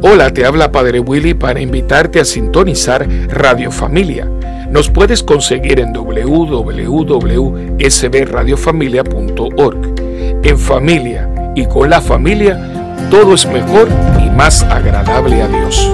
Hola, te habla Padre Willy para invitarte a sintonizar Radio Familia. Nos puedes conseguir en www.sbradiofamilia.org. En familia y con la familia, todo es mejor y más agradable a Dios.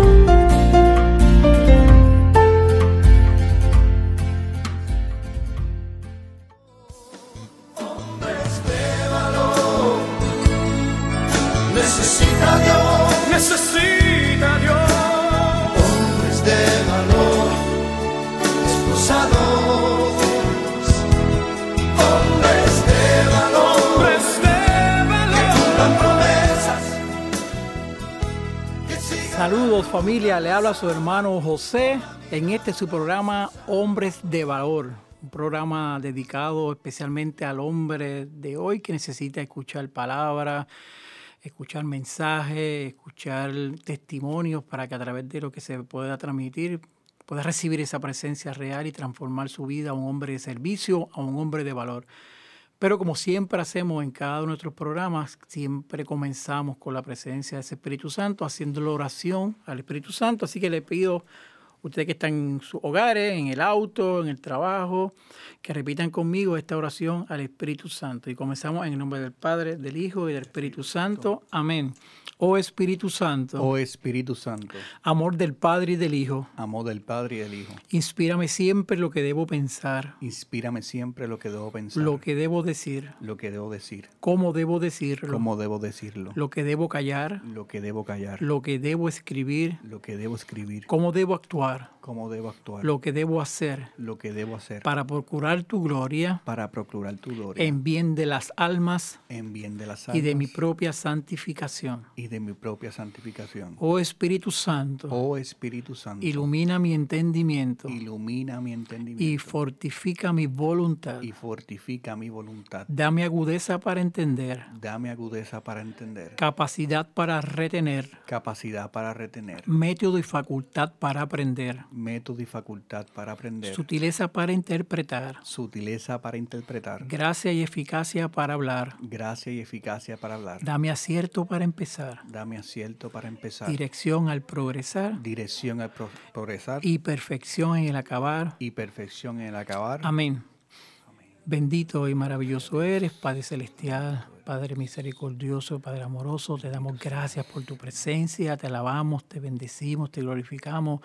Familia, le habla su hermano José en este su programa Hombres de Valor, un programa dedicado especialmente al hombre de hoy que necesita escuchar palabras, escuchar mensajes, escuchar testimonios para que a través de lo que se pueda transmitir pueda recibir esa presencia real y transformar su vida a un hombre de servicio, a un hombre de valor. Pero como siempre hacemos en cada uno de nuestros programas, siempre comenzamos con la presencia de ese Espíritu Santo, haciendo la oración al Espíritu Santo. Así que le pido a ustedes que están en sus hogares, en el auto, en el trabajo, que repitan conmigo esta oración al Espíritu Santo. Y comenzamos en el nombre del Padre, del Hijo y del Espíritu Santo. Amén. Oh Espíritu Santo. Oh Espíritu Santo. Amor del Padre y del Hijo. Amor del Padre y del Hijo. Inspírame siempre lo que debo pensar. Inspírame siempre lo que debo pensar. Lo que debo decir. Lo que debo decir. Cómo debo decirlo. Cómo debo decirlo. Lo que debo callar. Lo que debo callar. Lo que debo escribir. Lo que debo escribir. Cómo debo actuar. Cómo debo actuar. Lo que debo hacer. Lo que debo hacer. Para procurar tu gloria. Para procurar tu gloria. En bien de las almas. En bien de las almas. Y de mi propia santificación. Y de mi propia santificación. Oh Espíritu Santo. Oh Espíritu Santo. Ilumina mi entendimiento. Ilumina mi entendimiento. Y fortifica mi voluntad. Y fortifica mi voluntad. Dame agudeza para entender. Dame agudeza para entender. Capacidad para retener. Capacidad para retener. Método y facultad para aprender. Método y facultad para aprender. Sutileza para interpretar. Sutileza para interpretar. Gracia y eficacia para hablar. Gracia y eficacia para hablar. Dame acierto para empezar. Dame acierto para empezar. Dirección al progresar. Dirección al progresar. Y perfección en el acabar. Y perfección en el acabar. Amén. Bendito y maravilloso eres, Padre Celestial, Padre misericordioso, Padre amoroso. Te damos gracias por tu presencia, te alabamos, te bendecimos, te glorificamos.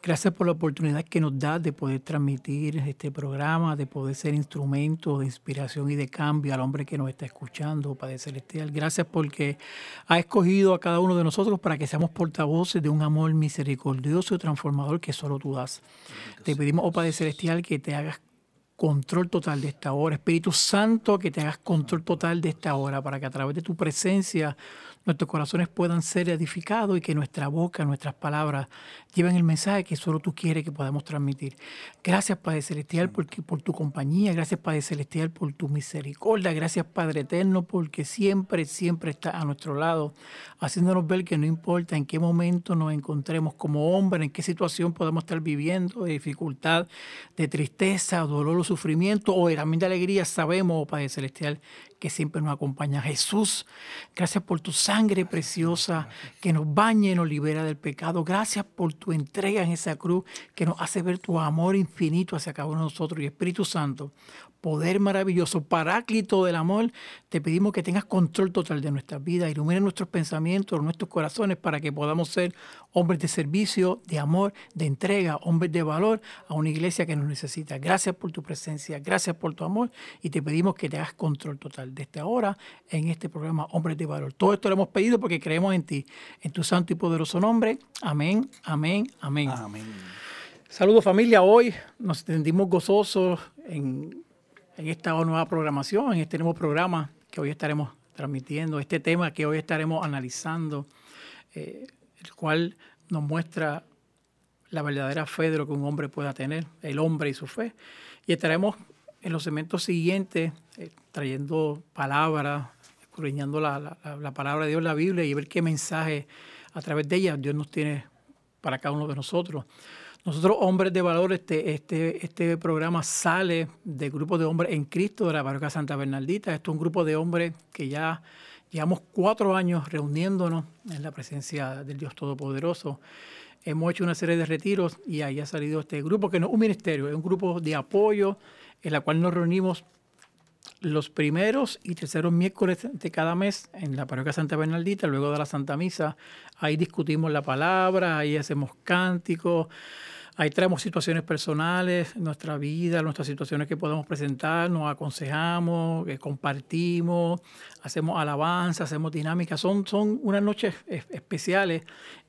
Gracias por la oportunidad que nos da de poder transmitir este programa, de poder ser instrumento de inspiración y de cambio al hombre que nos está escuchando, Padre Celestial. Gracias porque ha escogido a cada uno de nosotros para que seamos portavoces de un amor misericordioso y transformador que solo tú das. Te pedimos, oh Padre Celestial, que te hagas control total de esta hora. Espíritu Santo, que te hagas control total de esta hora para que a través de tu presencia nuestros corazones puedan ser edificados y que nuestra boca, nuestras palabras lleven el mensaje que solo tú quieres que podamos transmitir. Gracias Padre Celestial por, por tu compañía, gracias Padre Celestial por tu misericordia, gracias Padre Eterno porque siempre, siempre estás a nuestro lado, haciéndonos ver que no importa en qué momento nos encontremos como hombres, en qué situación podamos estar viviendo, de dificultad, de tristeza, dolor o sufrimiento, o también de alegría, sabemos, Padre Celestial, que siempre nos acompaña. Jesús, gracias por tu sangre preciosa que nos baña y nos libera del pecado. Gracias por tu entrega en esa cruz que nos hace ver tu amor infinito hacia cada uno de nosotros. Y Espíritu Santo, poder maravilloso, paráclito del amor, te pedimos que tengas control total de nuestras vidas, ilumine nuestros pensamientos, nuestros corazones para que podamos ser hombres de servicio, de amor, de entrega, hombres de valor a una iglesia que nos necesita. Gracias por tu presencia, gracias por tu amor y te pedimos que te hagas control total de esta hora en este programa Hombres de Valor. Todo esto lo hemos pedido porque creemos en ti, en tu santo y poderoso nombre. Amén, amén, amén. Amén. Saludos familia, hoy nos sentimos gozosos en en esta nueva programación, en este nuevo programa que hoy estaremos transmitiendo, este tema que hoy estaremos analizando, eh, el cual nos muestra la verdadera fe de lo que un hombre pueda tener, el hombre y su fe. Y estaremos en los segmentos siguientes eh, trayendo palabras, escudriñando la, la, palabra de Dios, la Biblia, y ver qué mensaje a través de ella Dios nos tiene para cada uno de nosotros. Nosotros, Hombres de Valor, este, este, este programa sale del grupo de hombres en Cristo de la parroquia Santa Bernaldita. Esto es un grupo de hombres que ya Llevamos cuatro años reuniéndonos en la presencia del Dios Todopoderoso. Hemos hecho una serie de retiros y ahí ha salido este grupo, que no es un ministerio, es un grupo de apoyo en la cual nos reunimos los primeros y terceros miércoles de cada mes en la parroquia Santa Bernaldita, luego de la Santa Misa. Ahí discutimos la palabra, ahí hacemos cánticos, Ahí traemos situaciones personales, nuestra vida, nuestras situaciones que podemos presentar, nos aconsejamos, eh, compartimos, hacemos alabanza, hacemos dinámicas. Son, son unas noches especiales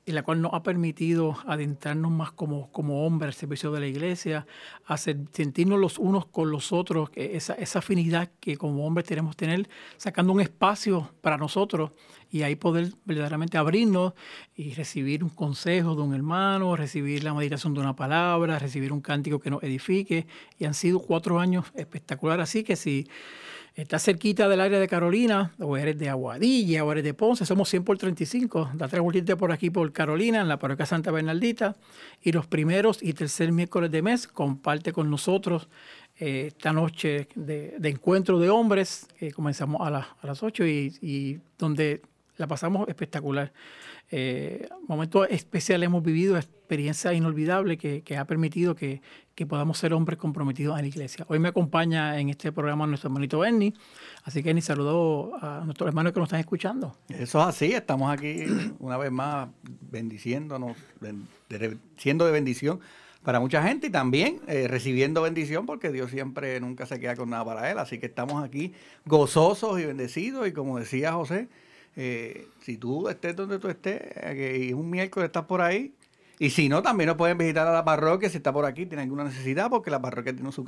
en la cual nos ha permitido adentrarnos más como, como hombres al servicio de la iglesia, hacer, sentirnos los unos con los otros, esa, esa afinidad que como hombres tenemos que tener, sacando un espacio para nosotros y ahí poder verdaderamente abrirnos y recibir un consejo de un hermano, recibir la meditación de una palabra, recibir un cántico que nos edifique. Y han sido cuatro años espectaculares. Así que si estás cerquita del área de Carolina, o eres de Aguadilla, o eres de Ponce, somos 100 por 35. Date vueltita por aquí por Carolina, en la parroquia Santa Bernaldita. Y los primeros y tercer miércoles de mes, comparte con nosotros eh, esta noche de, encuentro de hombres. comenzamos a, a, las 8 y, y donde la pasamos espectacular. Eh, momentos especiales hemos vivido, experiencias inolvidables que, ha permitido que, podamos ser hombres comprometidos en la iglesia. Hoy me acompaña en este programa nuestro hermanito Bernie, así que ni saludo a nuestros hermanos que nos están escuchando. Eso es así, estamos aquí una vez más bendiciéndonos, siendo de bendición para mucha gente y también eh, recibiendo bendición porque Dios siempre nunca se queda con nada para él, así que estamos aquí gozosos y bendecidos y como decía José, eh, si tú estés donde tú estés, eh, y un miércoles estás por ahí, y si no, también nos pueden visitar a la parroquia si está por aquí, tiene alguna necesidad, porque la parroquia tiene su,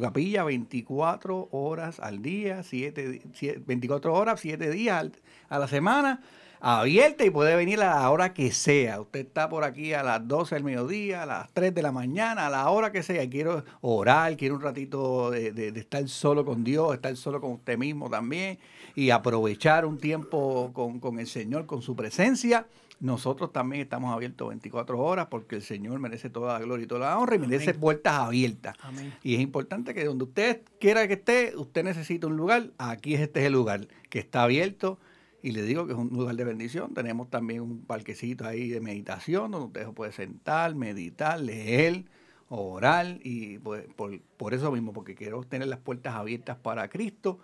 capilla 24 horas al día, 7, 24 horas, 7 días a la semana, abierta y puede venir a la hora que sea. Usted está por aquí a las 12 del mediodía, a las 3 de la mañana, a la hora que sea. Quiero orar, quiero un ratito de, de estar solo con Dios, estar solo con usted mismo también y aprovechar un tiempo con, el Señor, con su presencia. Nosotros también estamos abiertos 24 horas porque el Señor merece toda la gloria y toda la honra y merece puertas abiertas. Y es importante que donde usted quiera que esté, usted necesita un lugar, aquí este es el lugar que está abierto y le digo que es un lugar de bendición. Tenemos también un parquecito ahí de meditación donde usted puede sentar, meditar, leer, orar y pues, por, por eso mismo, porque quiero tener las puertas abiertas para Cristo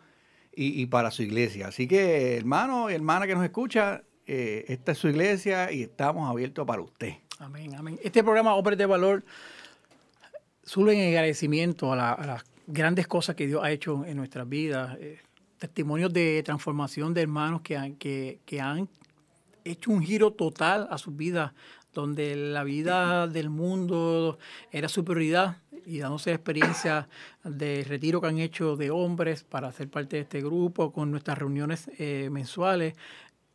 y, para su iglesia. Así que, hermano y hermana que nos escucha, eh, esta es su iglesia y estamos abiertos para usted. Amén, amén. Este programa Hombres de Valor sube en agradecimiento a, las grandes cosas que Dios ha hecho en nuestras vidas. Eh, testimonios de transformación de hermanos que han, que, que han hecho un giro total a sus vidas, donde la vida del mundo era su prioridad y dándose experiencia de retiro que han hecho de hombres para ser parte de este grupo, con nuestras reuniones eh, mensuales,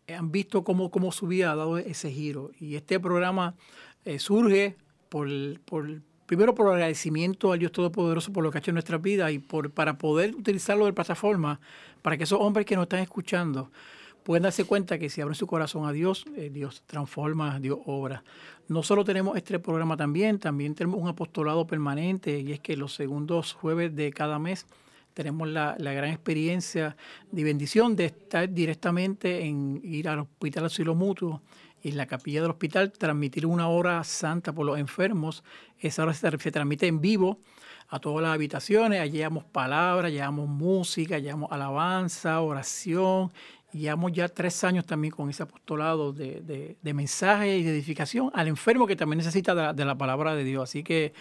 han visto cómo, cómo su vida ha dado ese giro. Y este programa eh, surge por, por, primero por agradecimiento al Dios Todopoderoso por lo que ha hecho en nuestras vidas y por, para poder utilizarlo de plataforma para que esos hombres que nos están escuchando pueden darse cuenta que si abren su corazón a Dios, eh, Dios transforma, Dios obra. No solo tenemos este programa también, también tenemos un apostolado permanente y es que los segundos jueves de cada mes tenemos la, gran experiencia de bendición de estar directamente en ir al hospital asilo mutuo en la capilla del hospital transmitir una hora santa por los enfermos. Esa hora se, se transmite en vivo a todas las habitaciones. Allí llevamos palabras, llevamos música, llevamos alabanza, oración llevamos ya tres años también con ese apostolado de, mensaje y de edificación al enfermo que también necesita de la, palabra de Dios. Así que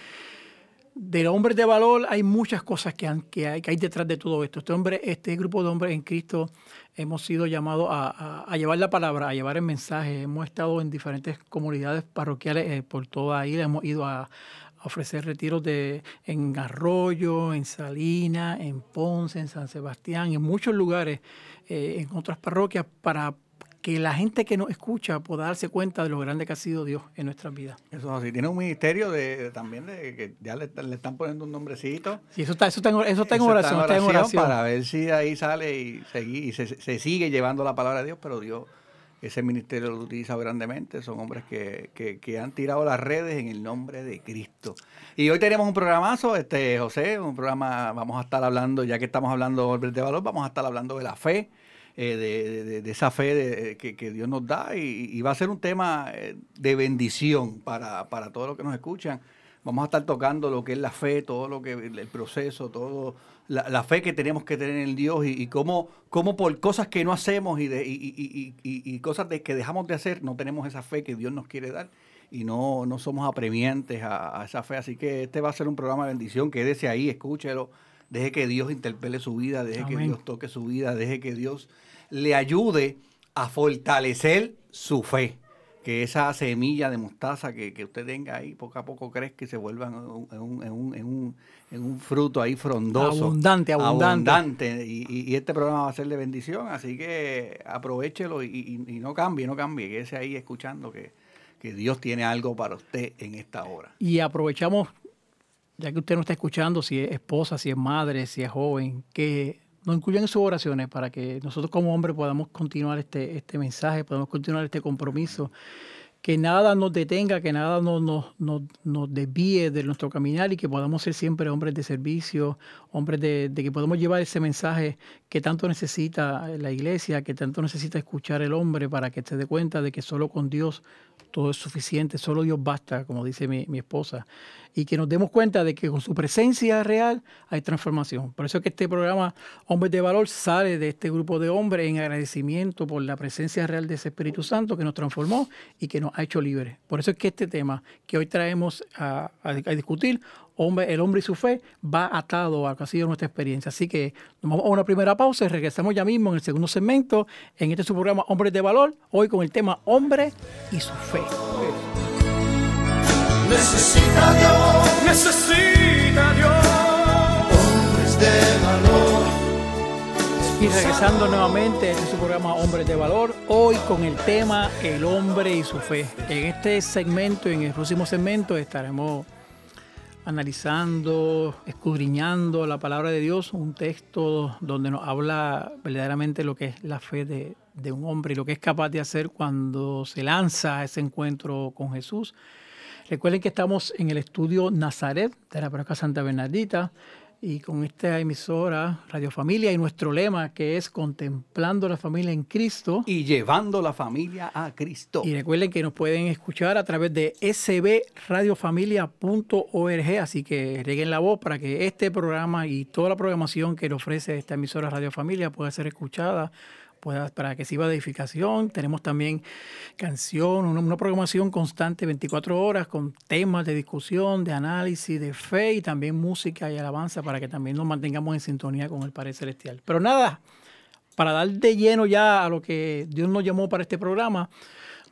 de hombres de valor hay muchas cosas que, que, hay, que hay detrás de todo esto. Este, hombre, este grupo de hombres en Cristo hemos sido llamados a, llevar la palabra, a llevar el mensaje. Hemos estado en diferentes comunidades parroquiales eh, por toda isla. Hemos ido a, ofrecer retiros de, en Arroyo, en Salina, en Ponce, en San Sebastián, en muchos lugares, eh, en otras parroquias, para que la gente que nos escucha pueda darse cuenta de lo grande que ha sido Dios en nuestras vidas. Eso así. Tiene un ministerio de, también de que ya le, están poniendo un nombrecito. Sí, eso está, eso está, en, eso está en oración, está en oración, Para ver si ahí sale y, y se, se sigue llevando la palabra de Dios, pero Dios ese ministerio lo utiliza grandemente. Son hombres que, que, han tirado las redes en el nombre de Cristo. Y hoy tenemos un programazo, este José, un programa, vamos a estar hablando, ya que estamos hablando de valor, vamos a estar hablando de la fe. De, esa fe que, Dios nos da y, va a ser un tema de bendición para, para todos los que nos escuchan. Vamos a estar tocando lo que es la fe, todo lo que el proceso, todo la, fe que tenemos que tener en Dios y, cómo, cómo, por cosas que no hacemos y, de, y, cosas de, que dejamos de hacer, no tenemos esa fe que Dios nos quiere dar y no, no somos apremiantes a, esa fe. Así que este va a ser un programa de bendición. Quédese ahí, escúchelo. Deje que Dios interpele su vida, deje que Dios toque su vida, deje que Dios le ayude a fortalecer su fe que esa semilla de mostaza que, usted tenga ahí poco a poco crezca y se vuelva en un, en un, fruto ahí frondoso. Abundante, abundante. Y, este programa va a ser de bendición, así que aprovechelo y, no cambie, no cambie, quédese ahí escuchando que, que Dios tiene algo para usted en esta hora. Y aprovechamos, ya que usted no está escuchando, si es esposa, si es madre, si es joven, que nos incluyan en sus oraciones para que nosotros como hombres podamos continuar este, este mensaje, podamos continuar este compromiso, que nada nos detenga, que nada nos, nos, nos, desvíe de nuestro caminar y que podamos ser siempre hombres de servicio, hombres de, de, que podamos llevar ese mensaje que tanto necesita la iglesia, que tanto necesita escuchar el hombre para que se dé cuenta de que solo con Dios todo es suficiente, solo Dios basta, como dice mi, mi esposa y que nos demos cuenta de que con su presencia real hay transformación. Por eso es que este programa Hombres de Valor sale de este grupo de hombres en agradecimiento por la presencia real de ese Espíritu Santo que nos transformó y que nos ha hecho libres. Por eso es que este tema que hoy traemos a, discutir, hombre, el hombre y su fe, va atado a lo que ha sido nuestra experiencia. Así que nos vamos a una primera pausa y regresamos ya mismo en el segundo segmento en este su programa Hombres de Valor, hoy con el tema Hombre y su fe. Necesita Dios, necesita Dios, hombres de valor. Y regresando nuevamente, este es su programa Hombres de Valor, hoy con el tema El hombre y su fe. En este segmento, en el próximo segmento, estaremos analizando, escudriñando la palabra de Dios, un texto donde nos habla verdaderamente lo que es la fe de, de un hombre y lo que es capaz de hacer cuando se lanza a ese encuentro con Jesús. Recuerden que estamos en el estudio Nazaret de la Parroquia Santa Bernardita y con esta emisora Radio Familia y nuestro lema que es contemplando la familia en Cristo y llevando la familia a Cristo. Y recuerden que nos pueden escuchar a través de sbradiofamilia.org, así que reguen la voz para que este programa y toda la programación que le ofrece esta emisora Radio Familia pueda ser escuchada para que sirva de edificación. Tenemos también canción, una, programación constante 24 horas con temas de discusión, de análisis, de fe y también música y alabanza para que también nos mantengamos en sintonía con el Padre Celestial. Pero nada, para dar de lleno ya a lo que Dios nos llamó para este programa,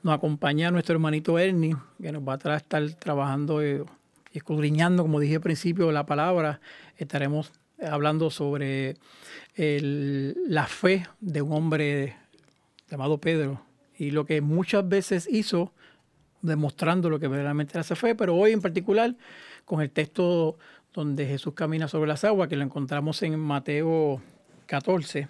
nos acompaña nuestro hermanito Ernie, que nos va a estar trabajando y escudriñando, como dije al principio, la palabra. Estaremos hablando sobre la fe de un hombre llamado Pedro y lo que muchas veces hizo demostrando lo que verdaderamente era esa fe, pero hoy en particular con el texto donde Jesús camina sobre las aguas, que lo encontramos en Mateo 14,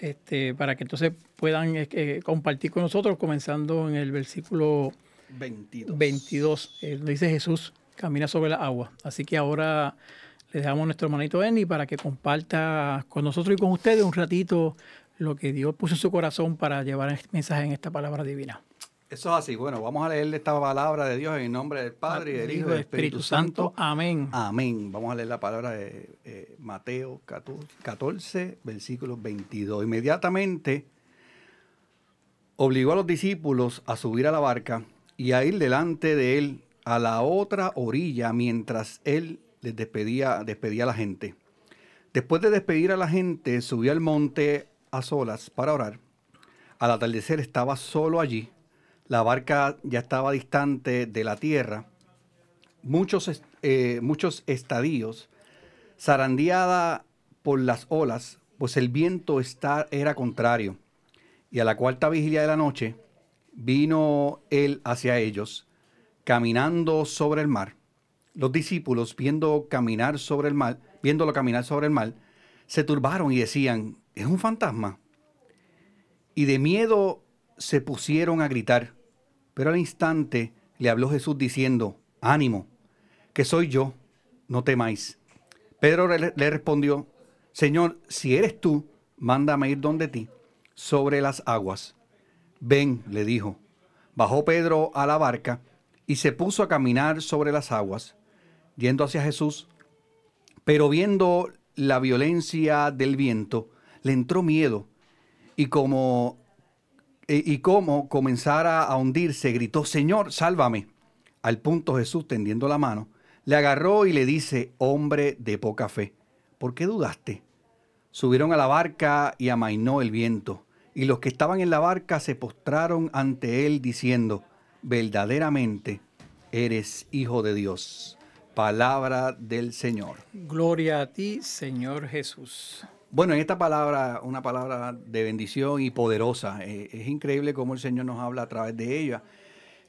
este, para que entonces puedan eh, compartir con nosotros, comenzando en el versículo 22, 22 dice Jesús camina sobre las aguas. Así que ahora le dejamos nuestro hermanito Eni para que comparta con nosotros y con ustedes un ratito lo que Dios puso en su corazón para llevar el mensaje en esta palabra divina. Eso es así. Bueno, vamos a leerle esta palabra de Dios en nombre del Padre y del Hijo y del Espíritu, Santo. Amén. Amén. Vamos a leer la palabra de eh, Mateo 14, versículo 22. Inmediatamente obligó a los discípulos a subir a la barca y a ir delante de él a la otra orilla mientras él les despedía, despedía a la gente. Después de despedir a la gente, subió al monte a solas para orar. Al atardecer estaba solo allí. La barca ya estaba distante de la tierra. Muchos, eh, muchos estadios, zarandeada por las olas, pues el viento está, era contrario. Y a la cuarta vigilia de la noche vino él hacia ellos, caminando sobre el mar los discípulos, viendo caminar sobre el mar, viéndolo caminar sobre el mar, se turbaron y decían, es un fantasma. Y de miedo se pusieron a gritar. Pero al instante le habló Jesús diciendo, ánimo, que soy yo, no temáis. Pedro le, respondió, Señor, si eres tú, mándame ir donde ti. sobre las aguas. Ven, le dijo. Bajó Pedro a la barca y se puso a caminar sobre las aguas, yendo hacia Jesús. Pero viendo la violencia del viento, le entró miedo y como y, como comenzara a hundirse, gritó, Señor, sálvame. Al punto Jesús, tendiendo la mano, le agarró y le dice, hombre de poca fe, ¿por qué dudaste? Subieron a la barca y amainó el viento, y los que estaban en la barca se postraron ante él diciendo, verdaderamente eres hijo de Dios. Palabra del Señor. Gloria a ti, Señor Jesús. Bueno, en esta palabra, una palabra de bendición y poderosa. Eh, es increíble cómo el Señor nos habla a través de ella.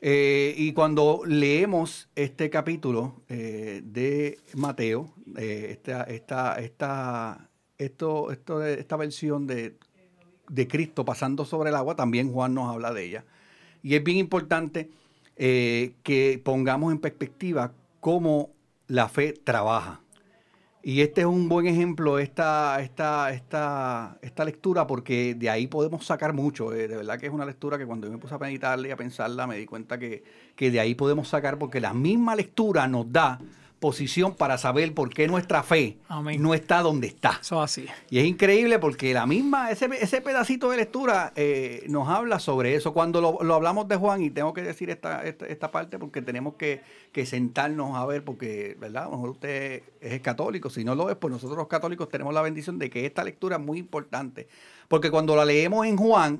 Eh, y cuando leemos este capítulo eh, de Mateo, esta, esta, esta, esto, esto, esta versión de, de, Cristo pasando sobre el agua, también Juan nos habla de ella. Y es bien importante que pongamos en perspectiva cómo la fe trabaja. Y este es un buen ejemplo, esta, esta, esta, esta lectura, porque de ahí podemos sacar mucho. Eh, de verdad que es una lectura que cuando yo me puse a meditarla y a pensarla, me di cuenta que, que de ahí podemos sacar, porque la misma lectura nos da posición para saber por qué nuestra fe no está donde está. Eso así. Y es increíble porque la misma, ese, ese pedacito de lectura eh, nos habla sobre eso. Cuando lo, hablamos de Juan, y tengo que decir esta, esta, parte porque tenemos que, sentarnos a ver, porque, ¿verdad? A lo mejor usted es católico, si no lo es, pues nosotros los católicos tenemos la bendición de que esta lectura es muy importante. Porque cuando la leemos en Juan,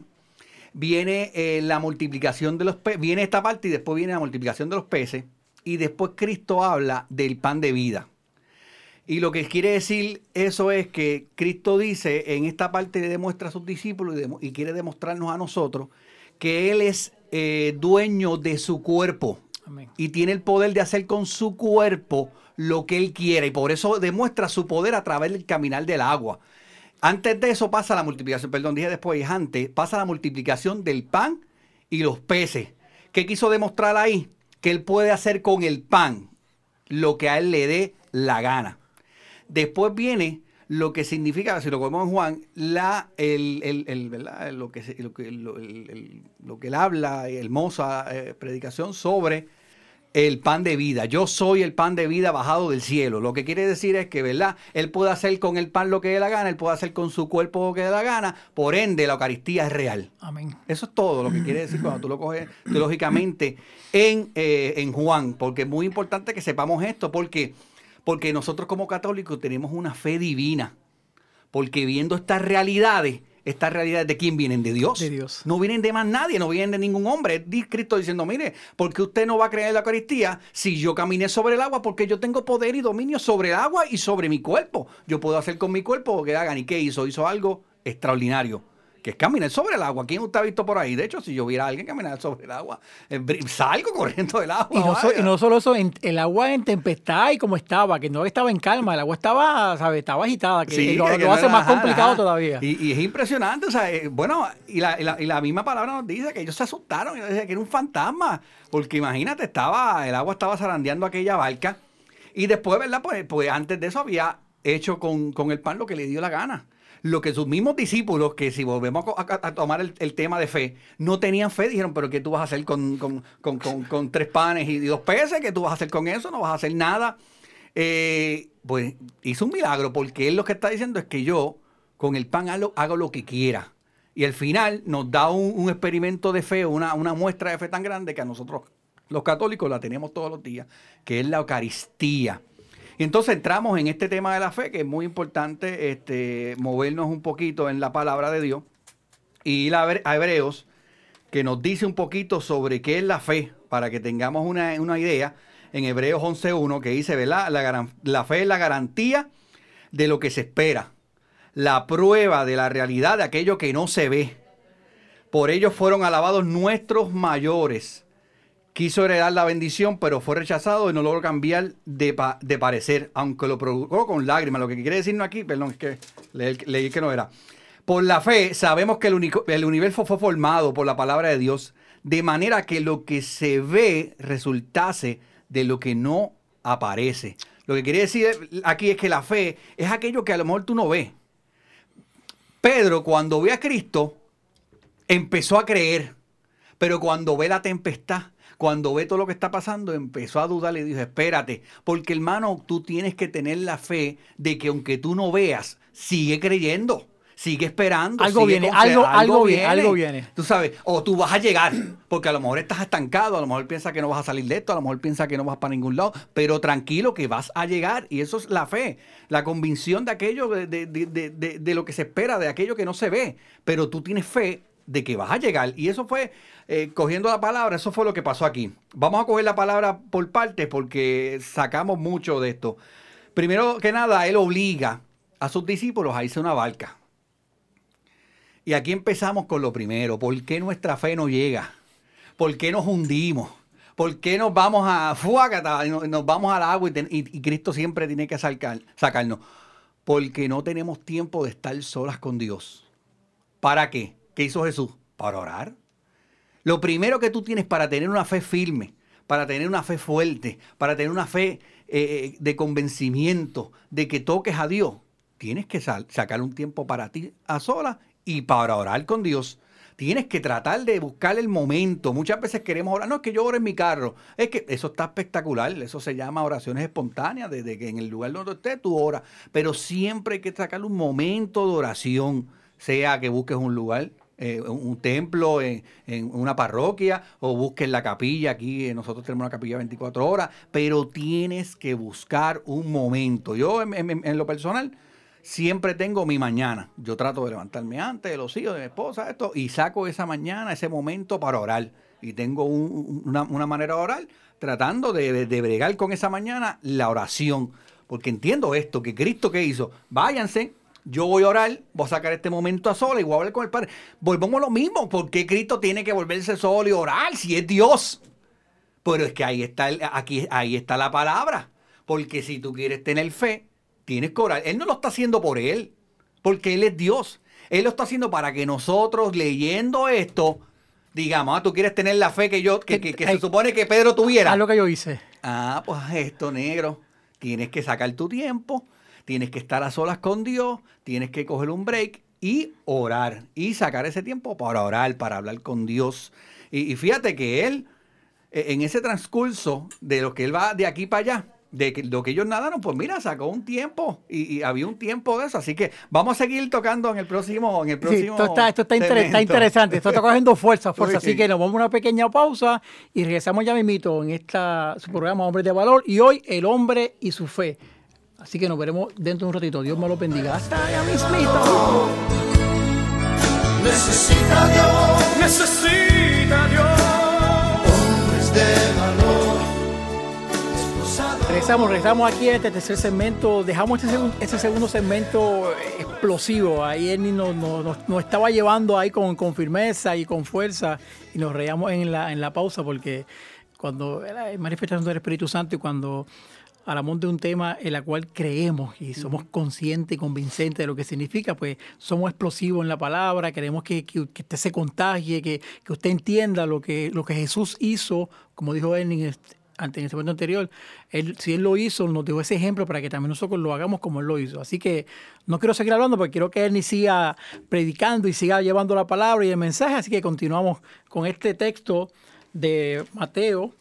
viene eh, la multiplicación de los peces, viene esta parte y después viene la multiplicación de los peces y después Cristo habla del pan de vida. Y lo que quiere decir eso es que Cristo dice, en esta parte le demuestra a sus discípulos y, quiere demostrarnos a nosotros que Él es eh, dueño de su cuerpo y tiene el poder de hacer con su cuerpo lo que Él quiera y por eso demuestra su poder a través del caminar del agua. Antes de eso pasa la multiplicación, perdón, dije después, antes, pasa la multiplicación del pan y los peces. ¿Qué quiso demostrar ahí? Que él puede hacer con el pan lo que a él le dé la gana. Después viene lo que significa, si lo comemos en Juan, la, el, el, Lo, que, lo, que, lo, que él habla, hermosa eh, predicación sobre el pan de vida. Yo soy el pan de vida bajado del cielo. Lo que quiere decir es que, ¿verdad? Él puede hacer con el pan lo que dé la gana, él puede hacer con su cuerpo lo que dé la gana, por ende la Eucaristía es real. Amén. Eso es todo lo que quiere decir cuando tú lo coges teológicamente en, eh, en Juan, porque es muy importante que sepamos esto, porque, porque nosotros como católicos tenemos una fe divina, porque viendo estas realidades, estas realidades de quién vienen, de Dios. De Dios. No vienen de más nadie, no vienen de ningún hombre. Es Cristo diciendo, mire, porque usted no va a creer en la Eucaristía si yo caminé sobre el agua, porque yo tengo poder y dominio sobre el agua y sobre mi cuerpo. Yo puedo hacer con mi cuerpo lo que hagan. ¿Y qué hizo? Hizo algo extraordinario que es caminar sobre el agua. ¿Quién usted ha visto por ahí? De hecho, si yo viera a alguien caminar sobre el agua, eh, salgo corriendo del agua. Y no, solo eso, el agua en tempestad y como estaba, que no estaba en calma, el agua estaba, ¿sabe? Estaba agitada, que lo, hace más complicado todavía. Y, es impresionante, o sea, eh, bueno, y la, misma palabra nos dice que ellos se asustaron, ellos decían que era un fantasma, porque imagínate, estaba, el agua estaba zarandeando aquella barca, y después, ¿verdad? Pues, pues antes de eso había hecho con, con el pan lo que le dio la gana lo que sus mismos discípulos, que si volvemos a, tomar el, tema de fe, no tenían fe, dijeron, pero ¿qué tú vas a hacer con, tres panes y dos peces? ¿Qué tú vas a hacer con eso? No vas a hacer nada. Eh, pues hizo un milagro, porque él lo que está diciendo es que yo con el pan hago, lo que quiera. Y al final nos da un, experimento de fe, una, una muestra de fe tan grande que a nosotros los católicos la tenemos todos los días, que es la Eucaristía. Y entonces entramos en este tema de la fe, que es muy importante este, movernos un poquito en la palabra de Dios y ir a, Hebreos, que nos dice un poquito sobre qué es la fe, para que tengamos una, idea. En Hebreos 11.1, que dice, ¿verdad? La, la fe es la garantía de lo que se espera, la prueba de la realidad de aquello que no se ve. Por ello fueron alabados nuestros mayores quiso heredar la bendición, pero fue rechazado y no logró cambiar de, parecer, aunque lo provocó con lágrimas. Lo que quiere decirnos aquí, perdón, es que leí, que no era. Por la fe sabemos que el, el universo fue formado por la palabra de Dios, de manera que lo que se ve resultase de lo que no aparece. Lo que quiere decir aquí es que la fe es aquello que a lo mejor tú no ves. Pedro, cuando ve a Cristo, empezó a creer, pero cuando ve la tempestad, cuando ve todo lo que está pasando, empezó a dudar y dijo, espérate, porque hermano, tú tienes que tener la fe de que aunque tú no veas, sigue creyendo. Sigue esperando. Algo sigue viene, algo- algo viene, algo viene. Tú sabes, o tú vas a llegar, porque a lo mejor estás estancado, a lo mejor piensas que no vas a salir de esto, a lo mejor piensas que no vas para ningún lado, pero tranquilo que vas a llegar. Y eso es la fe, la convicción de aquello, de- de- de- de lo que se espera, de aquello que no se ve. Pero tú tienes fe de que vas a llegar. Y eso fue, eh, cogiendo la palabra, eso fue lo que pasó aquí. Vamos a coger la palabra por partes porque sacamos mucho de esto. Primero que nada, él obliga a sus discípulos a irse a una barca. Y aquí empezamos con lo primero. ¿Por qué nuestra fe no llega? ¿Por qué nos hundimos? ¿Por qué nos vamos a fuácata, nos, vamos al agua y, Cristo siempre tiene que sacar- sacarnos? Porque no tenemos tiempo de estar solas con Dios. ¿Para qué? ¿Qué hizo Jesús? Para orar. Lo primero que tú tienes para tener una fe firme, para tener una fe fuerte, para tener una fe eh, de convencimiento de que toques a Dios, tienes que sacar un tiempo para ti a solas y para orar con Dios. Tienes que tratar de buscar el momento. Muchas veces queremos orar. No, es que yo oro en mi carro. Es que eso está espectacular. Eso se llama oraciones espontáneas. Desde que en el lugar donde estés tú oras. Pero siempre hay que sacar un momento de oración. Sea que busques un lugar, eh, un templo, en, en una parroquia, o busques la capilla. Aquí eh, nosotros tenemos una capilla 24 horas. Pero tienes que buscar un momento. Yo, en lo personal, siempre tengo mi mañana. Yo trato de levantarme antes de los hijos, de mi esposa, esto, y saco esa mañana, ese momento para orar. Y tengo un- una, una manera de orar, tratando de, de- de bregar con esa mañana la oración. Porque entiendo esto, que Cristo que hizo, váyanse, yo voy a orar, voy a sacar este momento a sola y voy a hablar con el Padre. Volvemos a lo mismo, porque Cristo tiene que volverse solo y orar si es Dios? Pero es que ahí está, el- aquí, ahí está la palabra. Porque si tú quieres tener fe, tienes que orar. Él no lo está haciendo por él, porque Él es Dios. Él lo está haciendo para que nosotros, leyendo esto, digamos, ah, tú quieres tener la fe que yo, que, que- que se supone que Pedro tuviera. Haz lo que yo hice. Ah, pues esto, negro. Tienes que sacar tu tiempo, tienes que estar a solas con Dios, tienes que coger un break y orar. Y sacar ese tiempo para orar, para hablar con Dios. Y, y fíjate que él, eh, en ese transcurso de lo que él va de aquí para allá, de lo que ellos nadaron, pues mira, sacó un tiempo y, y había un tiempo de eso. Así que vamos a seguir tocando en el próximo. En el Sí, próximo esto está, esto está, inter- está segmento. interesante, esto está cogiendo fuerza, fuerza. Sí. Así que nos vamos a una pequeña pausa y regresamos ya mismito en esta, su programa Hombres de Valor. Y hoy, el hombre y su fe. Así que nos veremos dentro de un ratito. Dios me lo bendiga. Hasta ya mismito. Necesita Dios, necesita Dios, hombres de valor. Regresamos, regresamos aquí a este tercer segmento. Dejamos este, segun- este segundo segmento eh, explosivo. Ahí Ernie nos, nos- nos- estaba llevando ahí con, con firmeza y con fuerza. Y nos reíamos en la, en la pausa porque cuando era la manifestación del Espíritu Santo y cuando hablamos de un tema en el cual creemos y somos conscientes y convincentes de lo que significa, pues somos explosivos en la palabra, queremos que, que- que usted se contagie, que, que usted entienda lo que, lo que Jesús hizo, como dijo Ernie en este- ante en el segmento anterior, él, si él lo hizo, nos dio ese ejemplo para que también nosotros lo hagamos como él lo hizo. Así que no quiero seguir hablando porque quiero que Ernie siga predicando y siga llevando la palabra y el mensaje. Así que continuamos con este texto de Mateo,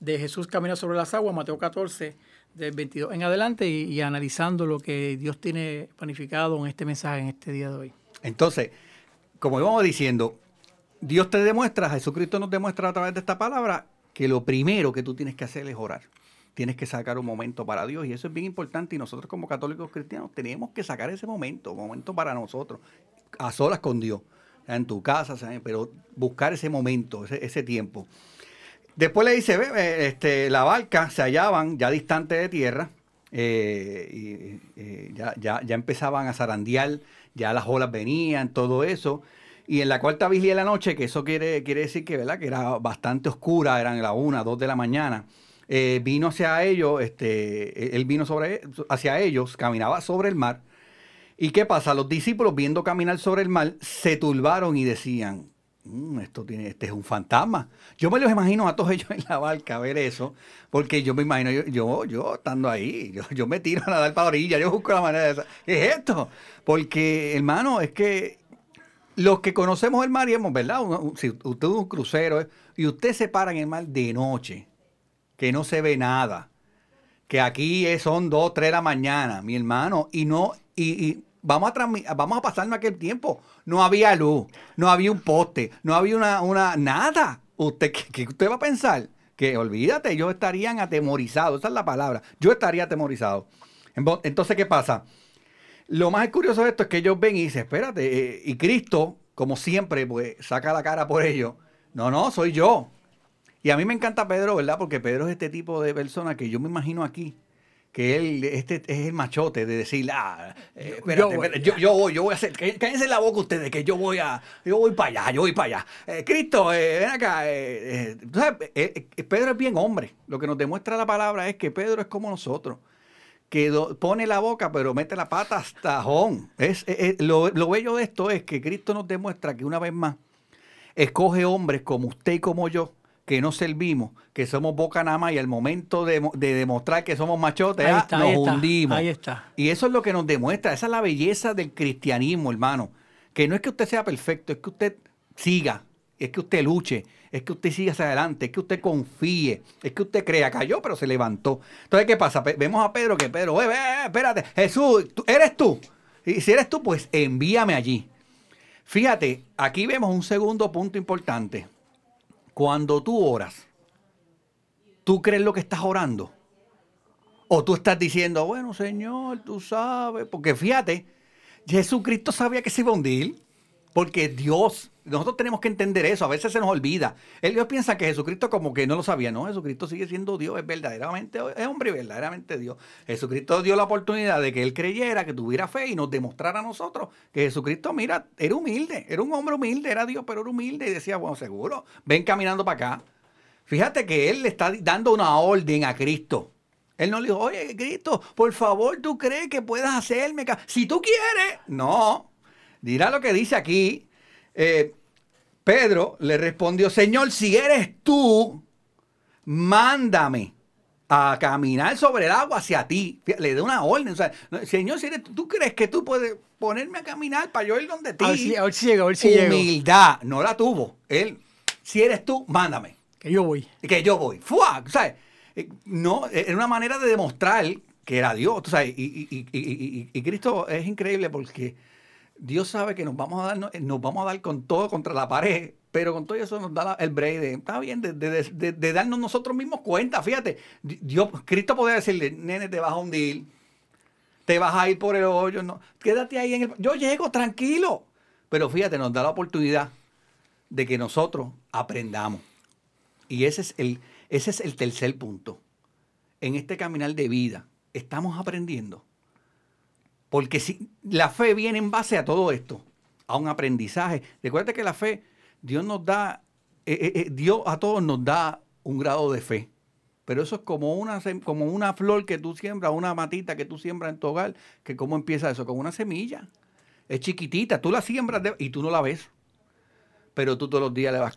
de Jesús camina sobre las aguas, Mateo 14, del 22 en adelante, y, analizando lo que Dios tiene planificado en este mensaje en este día de hoy. Entonces, como íbamos diciendo, Dios te demuestra, Jesucristo nos demuestra a través de esta palabra que lo primero que tú tienes que hacer es orar. Tienes que sacar un momento para Dios y eso es bien importante y nosotros como católicos cristianos tenemos que sacar ese momento, momento para nosotros, a solas con Dios, en tu casa, pero buscar ese momento, ese, ese tiempo. Después le dice, este, la barca se hallaban ya distante de tierra, eh, y, eh, ya, empezaban a zarandear, ya las olas venían, todo eso. Y en la cuarta vigilia de la noche, que eso quiere, quiere decir que, ¿verdad? que era bastante oscura, eran las una, dos de la mañana, eh, vino hacia ellos, este, él vino sobre, hacia ellos, caminaba sobre el mar. ¿Y qué pasa? Los discípulos, viendo caminar sobre el mar, se turbaron y decían, "Mm, esto tiene, este es un fantasma. Yo me los imagino a todos ellos en la barca a ver eso, porque yo me imagino, yo, yo, yo estando ahí, yo, yo me tiro a nadar para la orilla, yo busco la manera de... ¿Qué es esto? Porque, hermano, es que los que conocemos el mar y hemos, ¿verdad? Si usted es un crucero y usted se para en el mar de noche, que no se ve nada, que aquí son dos, tres de la mañana, mi hermano, y no, y vamos a vamos a pasarnos aquel tiempo. No había luz, no había un poste, no había una, una nada. Usted, ¿qué, qué usted va a pensar? Que olvídate, ellos estarían atemorizados, esa es la palabra. Yo estaría atemorizado. Entonces, ¿qué pasa? Lo más curioso de esto es que ellos ven y dicen, espérate, eh, y Cristo, como siempre, pues saca la cara por ellos. No, no, soy yo. Y a mí me encanta Pedro, ¿verdad? Porque Pedro es este tipo de persona que yo me imagino aquí, que él este es el machote de decir, ah, eh, espérate, yo voy. espérate, yo, yo voy, yo voy a hacer, cá- cállense la boca ustedes, que yo voy a, yo voy para allá, yo voy para allá. Eh, Cristo, eh, ven acá. eh, eh, tú sabes, eh, eh, Pedro es bien hombre. Lo que nos demuestra la palabra es que Pedro es como nosotros que do- pone la boca pero mete la pata hasta jón. Es, es- es- lo, lo bello de esto es que Cristo nos demuestra que una vez más escoge hombres como usted y como yo que no servimos, que somos boca nada más y al momento de, mo- de demostrar que somos machotes, Ahí ah, está, nos ahí está, hundimos. ahí está. Y eso es lo que nos demuestra, esa es la belleza del cristianismo, hermano. Que no es que usted sea perfecto, es que usted siga, es que usted luche, es que usted siga hacia adelante, es que usted confíe, es que usted crea, cayó pero se levantó. Entonces, ¿qué pasa? Vemos a Pedro que Pedro, "Eh, eh, espérate, Jesús, ¿tú- ¿eres tú? Y si eres tú, pues envíame allí. Fíjate, aquí vemos un segundo punto importante. Cuando tú oras, ¿tú crees lo que estás orando? O tú estás diciendo, bueno, Señor, tú sabes. Porque fíjate, Jesucristo sabía que se iba a hundir. Porque Dios, nosotros tenemos que entender eso. A veces se nos olvida. El Dios piensa que Jesucristo como que no lo sabía. No, Jesucristo sigue siendo Dios, es verdaderamente, es hombre y verdaderamente Dios. Jesucristo dio la oportunidad de que él creyera, que tuviera fe y nos demostrara a nosotros que Jesucristo, mira, era humilde. Era un hombre humilde, era Dios, pero era humilde. Y decía, bueno, seguro, ven caminando para acá. Fíjate que él le está dando una orden a Cristo. Él no le dijo, oye, Cristo, por favor, ¿tú crees que puedas hacerme? ca-?" Si tú quieres. No. Dirá lo que dice aquí. Eh, Pedro le respondió, Señor, si eres tú, mándame a caminar sobre el agua hacia ti. Le da una orden. O sea, no, Señor, si eres tú, ¿tú crees que tú puedes ponerme a caminar para yo ir donde ti? A ver si, a ver si llego, a ver si llego. Humildad. No la tuvo. Él, si eres tú, mándame Que yo voy. que yo voy. ¡Fua! ¿Sabes? Eh, No, eh, era una manera de demostrar que era Dios. ¿tú sabes? Y- y Cristo es increíble porque Dios sabe que nos vamos a dar, no- nos vamos a dar con todo contra la pared, pero con todo eso nos da el break de, está bien, de, darnos nosotros mismos cuenta. Fíjate, Dios, Cristo podría decirle, nene, te vas a hundir, te vas a ir por el hoyo, no, quédate ahí en el... Yo llego tranquilo. Pero fíjate, nos da la oportunidad de que nosotros aprendamos. Y ese es el, ese es el tercer punto. En este caminar de vida, estamos aprendiendo. Porque si la fe viene en base a todo esto, a un aprendizaje. Recuerda que la fe, Dios nos da, eh, eh, eh, Dios a todos nos da un grado de fe. Pero eso es como una, como una flor que tú siembras, una matita que tú siembras en tu hogar, que cómo empieza eso, con una semilla. Es chiquitita, tú la siembras de- y tú no la ves. Pero tú todos los días le vas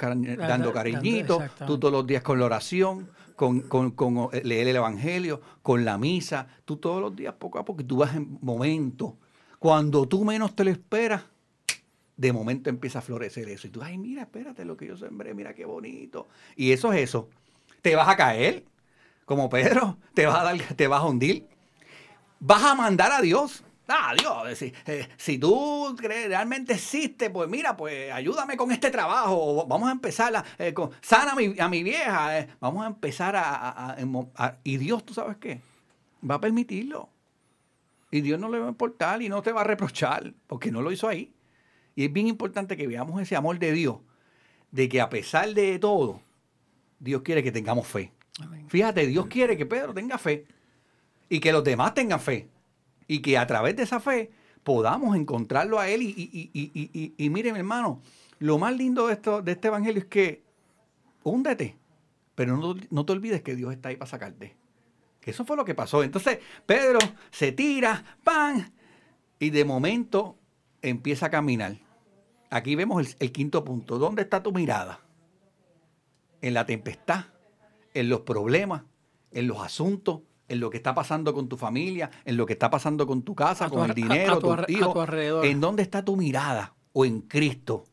dando da- cariñito, tú todos los días con la oración, con, eh, leer el Evangelio, con la misa, tú todos los días poco a poco, tú vas en momento. Cuando tú menos te lo esperas, de momento empieza a florecer eso. Y tú, ay, mira, espérate lo que yo sembré, mira qué bonito. Y eso es eso. Te vas a caer, como Pedro, te vas a, dar, te vas a hundir. Vas a mandar a Dios. Ah, Dios, si, eh, si tú realmente existe, pues mira, pues ayúdame con este trabajo. Vamos a empezar a, eh, con, sana a mi, a mi vieja. eh, Vamos a empezar a, a- Y Dios, ¿tú sabes qué? Va a permitirlo. Y Dios no le va a importar y no te va a reprochar, porque no lo hizo ahí. Y es bien importante que veamos ese amor de Dios, de que a pesar de todo, Dios quiere que tengamos fe. Amén. Fíjate, Dios quiere que Pedro tenga fe y que los demás tengan fe. Y que a través de esa fe podamos encontrarlo a Él. Y, y, y, y, y, y- y mire, mi hermano, lo más lindo de, esto, de este evangelio es que húndete, pero no, no te olvides que Dios está ahí para sacarte. Que eso fue lo que pasó. Entonces, Pedro se tira, ¡pam! Y de momento empieza a caminar. Aquí vemos el quinto punto. ¿Dónde está tu mirada? En la tempestad, en los problemas, en los asuntos, en lo que está pasando con tu familia, en lo que está pasando con tu casa, A tu con el a- dinero, a tu a alrededor. ¿En dónde está tu mirada? o en Cristo.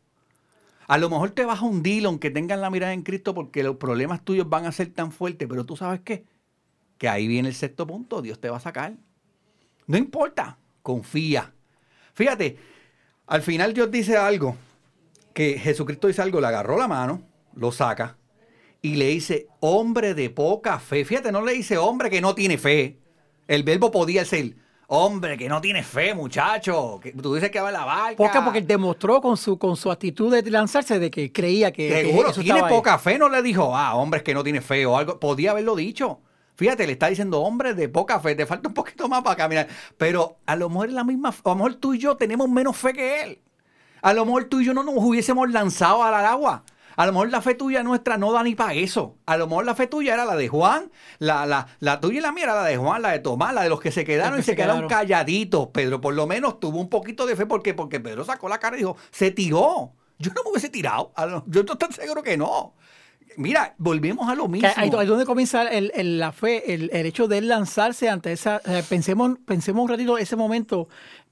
A lo mejor te vas a hundir aunque tengas la mirada en Cristo porque los problemas tuyos van a ser tan fuertes, pero tú sabes qué? Que ahí viene el sexto punto, Dios te va a sacar. No importa, confía. Fíjate, al final Dios dice algo, que Jesucristo dice algo, le agarró la mano, lo saca y le dice, hombre de poca fe. Fíjate, no le dice hombre que no tiene fe. El verbo podía ser, hombre que no tiene fe, muchacho. Que tú dices que va a la barca. Porque él demostró con su, con su actitud de lanzarse de que creía que, que Seguro, eso tiene ahí. poca fe, no le dijo, ah, hombres que no tiene fe o algo. Podía haberlo dicho. Fíjate, le está diciendo, hombre de poca fe, te falta un poquito más para caminar. Pero a lo mejor es la misma, a lo mejor tú y yo tenemos menos fe que él. A lo mejor tú y yo no nos hubiésemos lanzado al agua. A lo mejor la fe tuya nuestra no da ni para eso. A lo mejor la fe tuya era la de Juan, la, la, la tuya y la mía era la de Juan, la de Tomás, la de los que se quedaron que y se, se quedaron quedaron. calladitos. Pedro por lo menos tuvo un poquito de fe porque, porque Pedro sacó la cara y dijo, se tiró. Yo no me hubiese tirado. Yo estoy tan seguro que no. Mira, volvemos a lo mismo. ahí, ahí donde comienza el- el- la fe, el, el hecho de lanzarse ante esa. eh, pensemos, pensemos un ratito ese momento.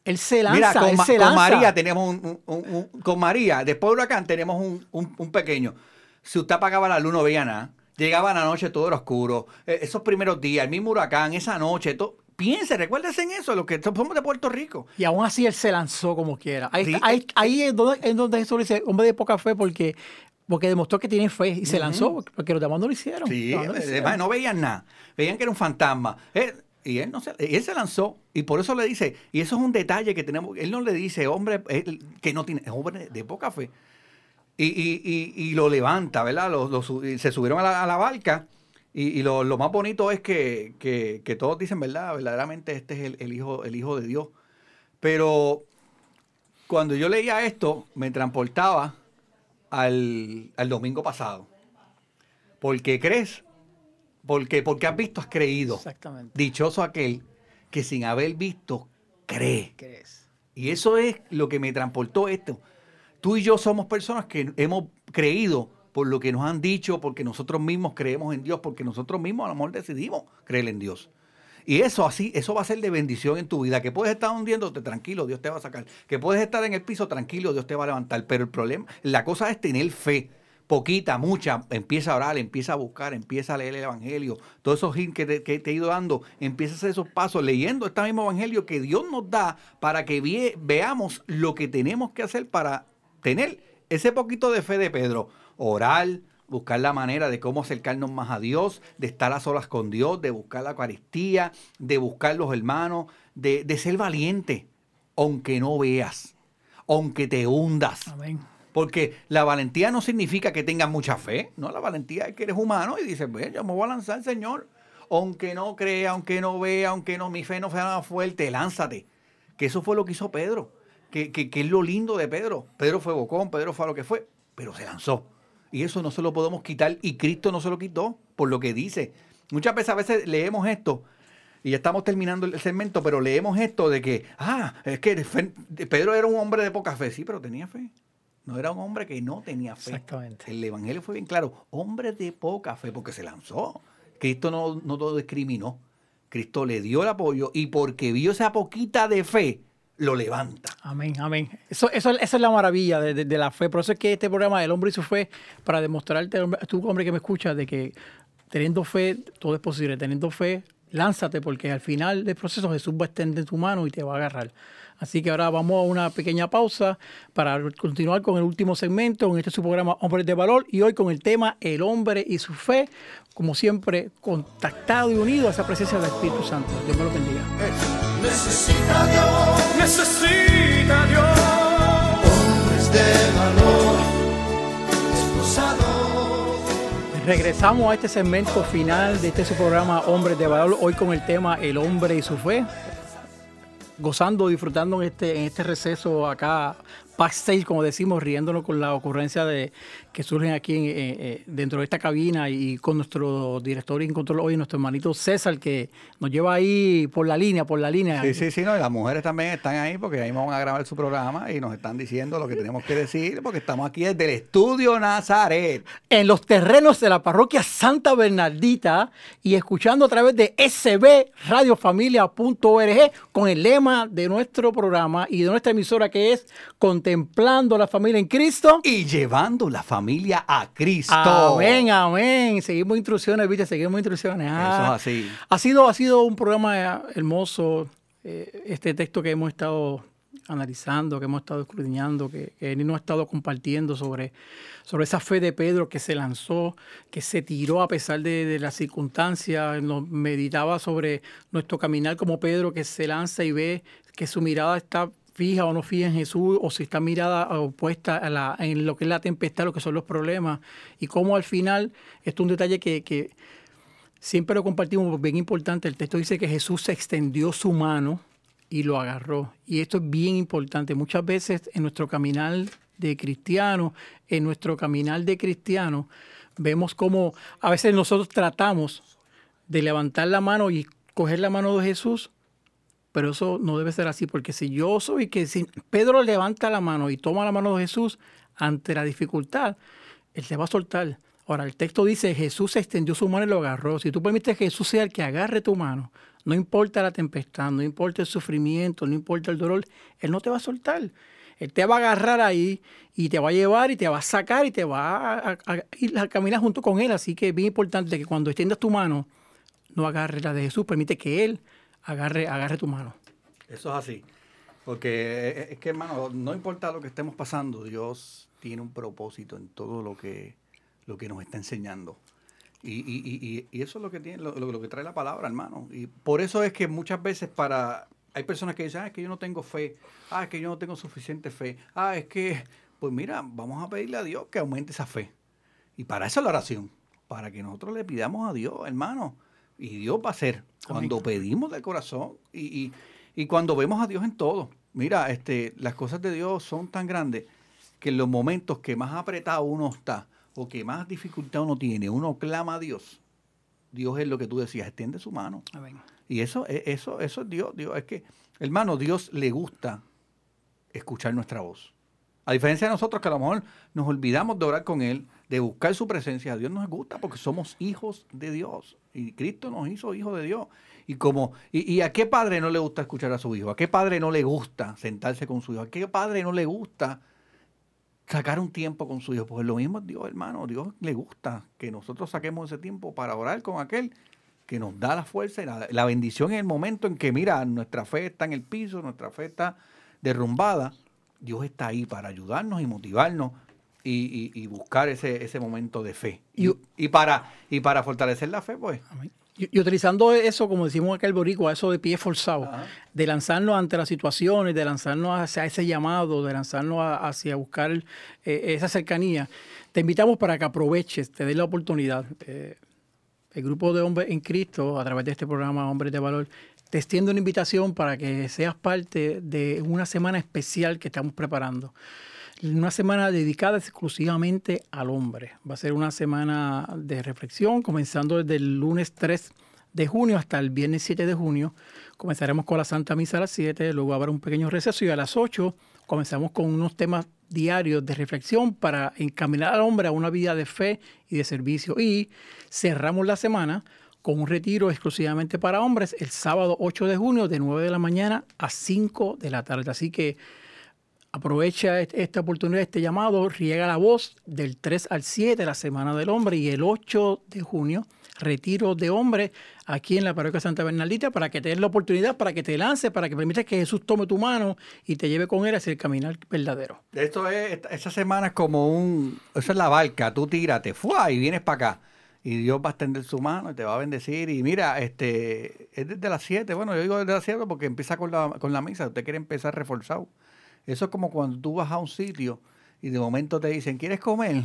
Él se lanza, Mira, con, él se con lanza. María tenemos un, un- un- un- con María, después de huracán tenemos un, un- pequeño. Si usted apagaba la luz no veía nada. Llegaba la noche todo era oscuro. Eh, esos primeros días, el mismo huracán, esa noche, to- piense, recuérdese en eso, los que somos de Puerto Rico. Y aún así él se lanzó como quiera. Ahí, Sí, está- ahí, eh, ahí es, donde, es donde Jesús dice, hombre de poca fe, porque, porque demostró que tiene fe y se lanzó, porque los demás no lo hicieron. Sí, no lo hicieron. además no veían nada. Veían que era un fantasma. Eh, y él, no se, él se lanzó. Y por eso le dice, y eso es un detalle que tenemos. Él no le dice, hombre, que no tiene, es hombre de poca fe. Y, y- y- lo levanta, ¿verdad? Lo- se subieron a la, a la barca. Y, y lo, lo más bonito es que, que- que todos dicen, ¿verdad? Verdaderamente este es el, el hijo, el hijo de Dios. Pero cuando yo leía esto, me transportaba al, al domingo pasado. Porque crees, porque, porque has visto, has creído. Exactamente. Dichoso aquel que sin haber visto, cree. ¿Crees? Y eso es lo que me transportó esto. Tú y yo somos personas que hemos creído por lo que nos han dicho, porque nosotros mismos creemos en Dios, porque nosotros mismos a lo mejor decidimos creer en Dios. Y eso así, eso va a ser de bendición en tu vida. Que puedes estar hundiéndote, tranquilo, Dios te va a sacar. Que puedes estar en el piso, tranquilo, Dios te va a levantar. Pero el problema, la cosa es tener fe. Poquita, mucha, empieza a orar, empieza a buscar, empieza a leer el Evangelio. Todos esos hints que te, he ido dando, empieza a hacer esos pasos, leyendo este mismo Evangelio que Dios nos da para que veamos lo que tenemos que hacer para tener ese poquito de fe de Pedro. Orar, buscar la manera de cómo acercarnos más a Dios, de estar a solas con Dios, de buscar la Eucaristía, de buscar los hermanos, de, de ser valiente, aunque no veas, aunque te hundas. Amén. Porque la valentía no significa que tengas mucha fe, no, la valentía es que eres humano y dices, pues yo me voy a lanzar, Señor. Aunque no crea, aunque no vea, aunque no mi fe no sea fuerte, lánzate. Que eso fue lo que hizo Pedro. Que, que, que es lo lindo de Pedro. Pedro fue bocón, Pedro fue a lo que fue, pero se lanzó. Y eso no se lo podemos quitar y Cristo no se lo quitó por lo que dice. Muchas veces a veces leemos esto y ya estamos terminando el segmento, pero leemos esto de que, ah, es que Pedro era un hombre de poca fe. Sí, pero tenía fe. No era un hombre que no tenía fe. Exactamente. El Evangelio fue bien claro. Hombre de poca fe, porque se lanzó. Cristo no, no lo discriminó. Cristo le dio el apoyo y porque vio esa poquita de fe, lo levanta. Amén, amén. Eso, eso, esa es la maravilla de, de- de la fe. Por eso es que este programa, El Hombre y su Fe, para demostrarte, tú hombre que me escuchas, de que teniendo fe todo es posible. Teniendo fe, lánzate, porque al final del proceso Jesús va a extender tu mano y te va a agarrar. Así que ahora vamos a una pequeña pausa para continuar con el último segmento en este su programa Hombres de Valor y hoy con el tema El hombre y su fe, como siempre, contactado y unido a esa presencia del Espíritu Santo. Dios me lo bendiga. Necesita Dios Necesita Dios. hombres de valor, esposados. Regresamos a este segmento final de este su programa Hombres de Valor, hoy con el tema El hombre y su fe. Gozando, disfrutando en este, en este receso acá, backstage, como decimos, riéndonos con la ocurrencia de, que surgen aquí en, eh, eh, dentro de esta cabina y con nuestro director en control hoy, nuestro hermanito César, que nos lleva ahí por la línea, por la línea. Sí, sí, sí, no, y las mujeres también están ahí porque ahí van a grabar su programa y nos están diciendo lo que tenemos que decir porque estamos aquí desde el estudio Nazaret. en los terrenos de la parroquia Santa Bernardita y escuchando a través de sbradiofamilia.org con el lema de nuestro programa y de nuestra emisora que es contemplando la familia en Cristo. Y llevando la familia a Cristo. Amén, amén. Seguimos instrucciones, viste, seguimos instrucciones. Eso Ah, es así. Ha sido, ha sido un programa eh, hermoso, eh, este texto que hemos estado analizando, que hemos estado escudriñando, que, que ha estado compartiendo sobre, sobre esa fe de Pedro que se lanzó, que se tiró a pesar de, de las circunstancias, nos meditaba sobre nuestro caminar como Pedro que se lanza y ve que su mirada está fija o no fija en Jesús, o si está mirada opuesta a la, en lo que es la tempestad, lo que son los problemas, y cómo al final, esto es un detalle que, siempre lo compartimos, porque es bien importante, el texto dice que Jesús extendió su mano y lo agarró. Y esto es bien importante. Muchas veces en nuestro caminar de cristiano, en nuestro caminar de cristiano, vemos como a veces nosotros tratamos de levantar la mano y coger la mano de Jesús, pero eso no debe ser así, porque si yo soy que si Pedro levanta la mano y toma la mano de Jesús ante la dificultad, él te va a soltar. Ahora, el texto dice, Jesús extendió su mano y lo agarró. Si tú permites que Jesús sea el que agarre tu mano, no importa la tempestad, no importa el sufrimiento, no importa el dolor, Él no te va a soltar. Él te va a agarrar ahí y te va a llevar y te va a sacar y te va a, a- a ir a caminar junto con Él. Así que es bien importante que cuando extiendas tu mano, no agarre la de Jesús, permite que Él agarre, agarre tu mano. Eso es así. Porque es- es que, hermano, no importa lo que estemos pasando, Dios tiene un propósito en todo lo que, lo que nos está enseñando. Y, y- y- y- eso es lo que tiene, lo, lo- lo que trae la palabra, hermano. Y por eso es que muchas veces para hay personas que dicen, ah, es que yo no tengo fe, ah, es que yo no tengo suficiente fe, ah, es que, pues mira, vamos a pedirle a Dios que aumente esa fe. Y para eso es la oración, para que nosotros le pidamos a Dios, hermano. Y Dios va a hacer cuando pedimos de corazón y, y- y cuando vemos a Dios en todo. Mira, este, las cosas de Dios son tan grandes que en los momentos que más apretado uno está o que más dificultad uno tiene, uno clama a Dios. Dios es lo que tú decías, extiende su mano. Amén. Y eso, e- eso, eso es Dios, Dios. Es que, hermano, Dios le gusta escuchar nuestra voz. A diferencia de nosotros que a lo mejor nos olvidamos de orar con Él, de buscar su presencia, a Dios nos gusta porque somos hijos de Dios. Y Cristo nos hizo hijos de Dios. Y como, y, y a qué padre no le gusta escuchar a su hijo? ¿A qué padre no le gusta sentarse con su hijo? ¿A qué padre no le gusta sacar un tiempo con su hijo? Pues lo mismo Dios, hermano. Dios le gusta que nosotros saquemos ese tiempo para orar con aquel que nos da la fuerza y la, la bendición en el momento en que, mira, nuestra fe está en el piso, nuestra fe está derrumbada. Dios está ahí para ayudarnos y motivarnos y, y- y buscar ese, ese momento de fe. Y, Y- para, y para fortalecer la fe, pues. Amén. Y, utilizando eso, como decimos acá el boricua, eso de pie forzado, Ajá. de lanzarnos ante las situaciones, de lanzarnos hacia ese llamado, de lanzarnos a- hacia buscar eh, esa cercanía, te invitamos para que aproveches, te des la oportunidad. Eh, el grupo de hombres en Cristo, a través de este programa Hombres de Valor, te extiende una invitación para que seas parte de una semana especial que estamos preparando. Una semana dedicada exclusivamente al hombre. Va a ser una semana de reflexión, comenzando desde el lunes 3 de junio hasta el viernes 7 de junio. Comenzaremos con la Santa Misa a las 7, luego habrá un pequeño receso y a las 8 comenzamos con unos temas diarios de reflexión para encaminar al hombre a una vida de fe y de servicio. Y cerramos la semana con un retiro exclusivamente para hombres el sábado 8 de junio de 9 de la mañana a 5 de la tarde. Así que aprovecha est- esta oportunidad, este llamado, riega la voz del 3 al 7, la Semana del Hombre, y el 8 de junio, retiro de hombre aquí en la parroquia Santa Bernardita para que te des la oportunidad, para que te lances, para que permitas que Jesús tome tu mano y te lleve con él hacia el caminar verdadero. Esto es, esa semana es como un, esa es la barca, tú tírate, ¡fua! y vienes para acá. Y Dios va a extender su mano y te va a bendecir. Y mira, este, es desde las 7, bueno, yo digo desde las 7 porque empieza con la, con la misa, usted quiere empezar reforzado. Eso es como cuando tú vas a un sitio y de momento te dicen, ¿quieres comer?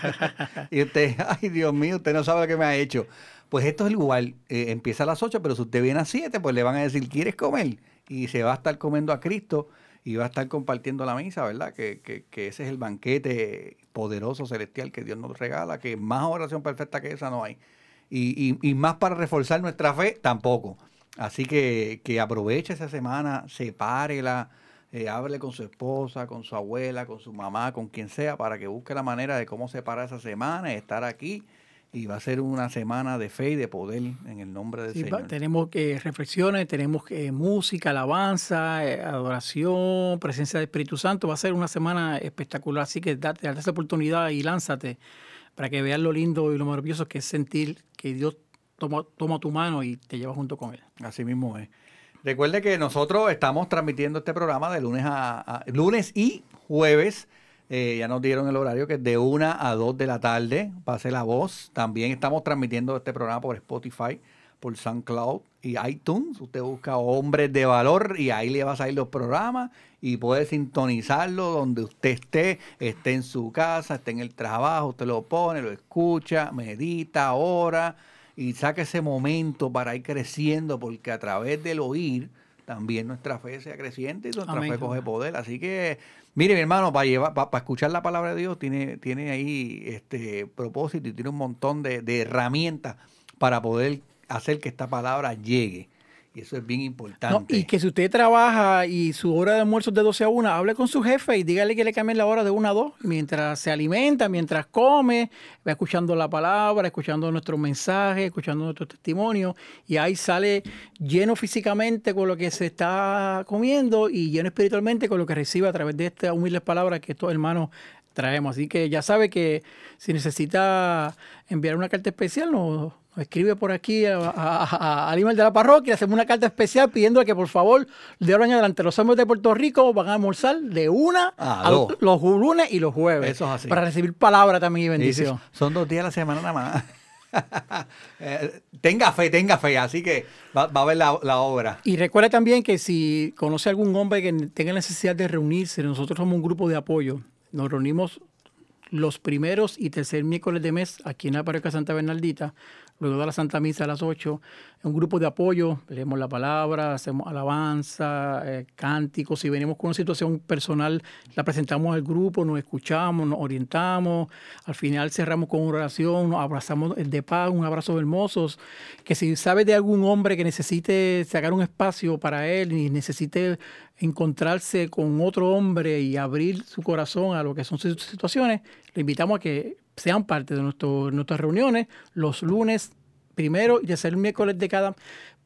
y usted, ay Dios mío, usted no sabe lo que me ha hecho. Pues esto es igual, eh, empieza a las 8, pero si usted viene a 7, pues le van a decir, ¿quieres comer? Y se va a estar comiendo a Cristo y va a estar compartiendo la misa, ¿verdad? Que, que, ese es el banquete poderoso, celestial que Dios nos regala, que más oración perfecta que esa no hay. Y, y, y más para reforzar nuestra fe, tampoco. Así que, que aproveche esa semana, sepárela, eh, hable con su esposa, con su abuela, con su mamá, con quien sea, para que busque la manera de cómo separar esa semana y estar aquí y va a ser una semana de fe y de poder en el nombre del Sí, va- Señor. tenemos que reflexiones, tenemos música, alabanza, eh, adoración, presencia del Espíritu Santo. Va a ser una semana espectacular, así que date, date esa oportunidad y lánzate para que veas lo lindo y lo maravilloso que es sentir que Dios toma, toma tu mano y te lleva junto con Él. Así mismo es. Recuerde que nosotros estamos transmitiendo este programa de lunes a, lunes y jueves. Eh, ya nos dieron el horario que es de 1 a 2 de la tarde. Pase la voz. También estamos transmitiendo este programa por Spotify, por SoundCloud y iTunes. Usted busca Hombres de Valor y ahí le va a salir los programas y puede sintonizarlo donde usted esté, esté en su casa, esté en el trabajo, usted lo pone, lo escucha, medita, ora y saque ese momento para ir creciendo, porque a través del oír también nuestra fe sea creciente y nuestra Amén. fe coge poder. Así que, mire, mi hermano, para llevar, para, escuchar la palabra de Dios, tiene, tiene ahí este propósito y tiene un montón de, de herramientas para poder hacer que esta palabra llegue. Y eso es bien No, importante. y que si usted trabaja y su hora de almuerzo es de 12 a 1, hable con su jefe y dígale que le cambien la hora de 1 a 2. Mientras se alimenta, mientras come, va escuchando la palabra, escuchando nuestros mensajes, escuchando nuestros testimonios. Y ahí sale lleno físicamente con lo que se está comiendo y lleno espiritualmente con lo que recibe a través de estas humildes palabras que estos hermanos traemos. Así que ya sabe que si necesita enviar una carta especial, nos, escribe por aquí a- a- a- al email de la parroquia, hacemos una carta especial pidiendo que por favor de ahora en adelante los hombres de Puerto Rico van a almorzar de una A a dos. los, los lunes y los jueves. Eso es así. Para recibir palabra también y bendición. son dos días a la semana nada más. Eh, tenga fe, tenga fe. Así que va, va a ver la, la obra. Y recuerde también que si conoce algún hombre que tenga necesidad de reunirse, nosotros somos un grupo de apoyo. Nos reunimos los primeros y tercer miércoles de mes aquí en la parroquia Santa Bernardita, luego de la Santa Misa a las 8, un grupo de apoyo, leemos la palabra, hacemos alabanza, eh, cánticos, si venimos con una situación personal, la presentamos al grupo, nos escuchamos, nos orientamos, al final cerramos con una oración, nos abrazamos de paz, un abrazo hermosos, que si sabe de algún hombre que necesite sacar un espacio para él y necesite encontrarse con otro hombre y abrir su corazón a lo que son sus situaciones, le invitamos a que sean parte de nuestras reuniones los lunes primero y tercer miércoles de cada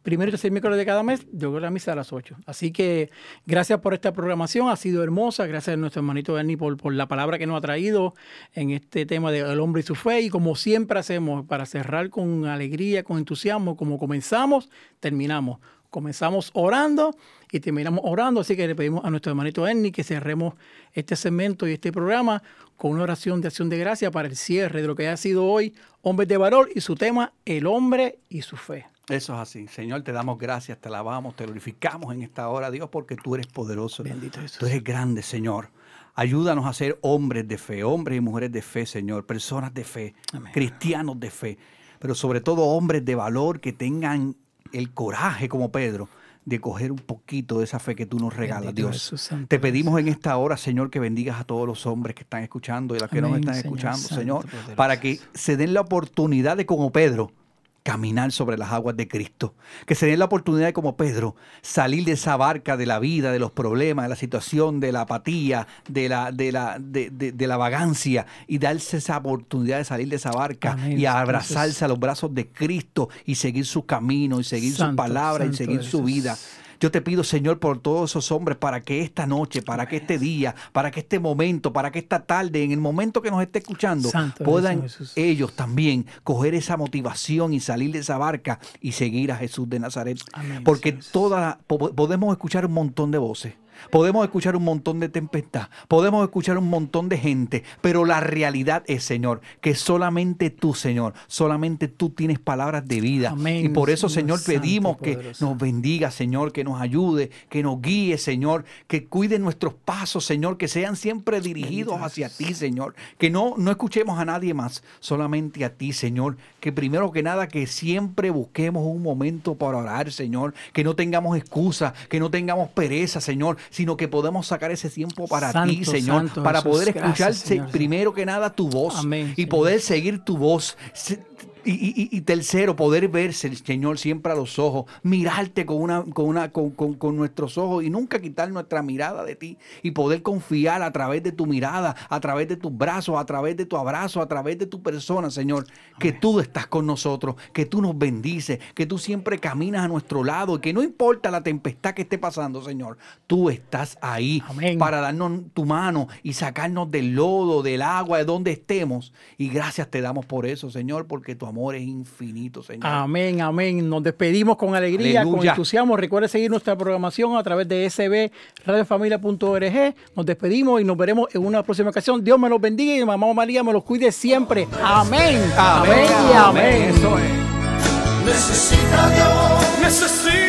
primero y tercer miércoles de cada mes, yo creo la misa a las 8. Así que gracias por esta programación, ha sido hermosa, gracias a nuestro hermanito Ernie por, por la palabra que nos ha traído en este tema del hombre y su fe. Y como siempre hacemos, para cerrar con alegría, con entusiasmo, como comenzamos, terminamos. Comenzamos orando y terminamos orando, así que le pedimos a nuestro hermanito Ernie que cerremos este segmento y este programa con una oración de acción de gracia para el cierre de lo que ha sido hoy Hombres de Valor y su tema El hombre y su fe. Eso es así. Señor, te damos gracias, te alabamos, te glorificamos en esta hora, Dios, porque tú eres poderoso. Bendito Jesús. Tú eres grande, Señor. Ayúdanos a ser hombres de fe, hombres y mujeres de fe, Señor, personas de fe, Amén. cristianos de fe, pero sobre todo hombres de valor que tengan el coraje como Pedro de coger un poquito de esa fe que tú nos regalas, Bendito Dios. Te pedimos en esta hora, Señor, que bendigas a todos los hombres que están escuchando y los que no nos Amén, están Señor escuchando, Santo, Señor, para que se den la oportunidad de, como Pedro, caminar sobre las aguas de Cristo. Que se den la oportunidad de, como Pedro, salir de esa barca de la vida, de los problemas, de la situación, de la apatía, de la, de la, de, de- de la vagancia y darse esa oportunidad de salir de esa barca Amén, y abrazarse a los brazos de Cristo y seguir su camino y seguir su Santo, palabra y seguir su vida. Yo te pido, Señor, por todos esos hombres, para que esta noche, para que este día, para que este momento, para que esta tarde, en el momento que nos esté escuchando, Santo puedan Jesús. ellos también coger esa motivación y salir de esa barca y seguir a Jesús de Nazaret. Amén, Porque toda podemos escuchar un montón de voces. Podemos escuchar un montón de tempestad, podemos escuchar un montón de gente, pero la realidad es, Señor, que solamente tú, Señor, solamente tú tienes palabras de vida. Amén, y por eso, Señor Señor, pedimos que nos bendiga, Señor, que nos ayude, que nos guíe, Señor, que cuide nuestros pasos, Señor, que sean siempre dirigidos hacia ti, Señor. Que no, no escuchemos a nadie más, solamente a ti, Señor. Que primero que nada, que siempre busquemos un momento para orar, Señor. Que no tengamos excusa, que no tengamos pereza, Señor, sino que podemos sacar ese tiempo para ti, Señor, santo para Jesús. poder Gracias, escuchar Señor. primero que nada tu voz Amén, y Señor. poder seguir tu voz. Y, y- y tercero, poder verse, Señor, siempre a los ojos, mirarte con, una, con, una, con, con- con nuestros ojos y nunca quitar nuestra mirada de ti y poder confiar a través de tu mirada, a través de tus brazos, a través de tu abrazo, a través de tu persona, Señor, que tú estás con nosotros, que tú nos bendices, que tú siempre caminas a nuestro lado y que no importa la tempestad que esté pasando, Señor, tú estás ahí Amén. para darnos tu mano y sacarnos del lodo, del agua, de donde estemos. Y gracias te damos por eso, Señor, porque tu amor es infinito, Señor. Amén, amén. Nos despedimos con alegría, con entusiasmo. Recuerde seguir nuestra programación a través de sbradiofamilia.org. Nos despedimos y nos veremos en una próxima ocasión. Dios me los bendiga y mamá María me los cuide siempre. Amén. Amén, y amén. Eso es. Necesita Dios. Necesita.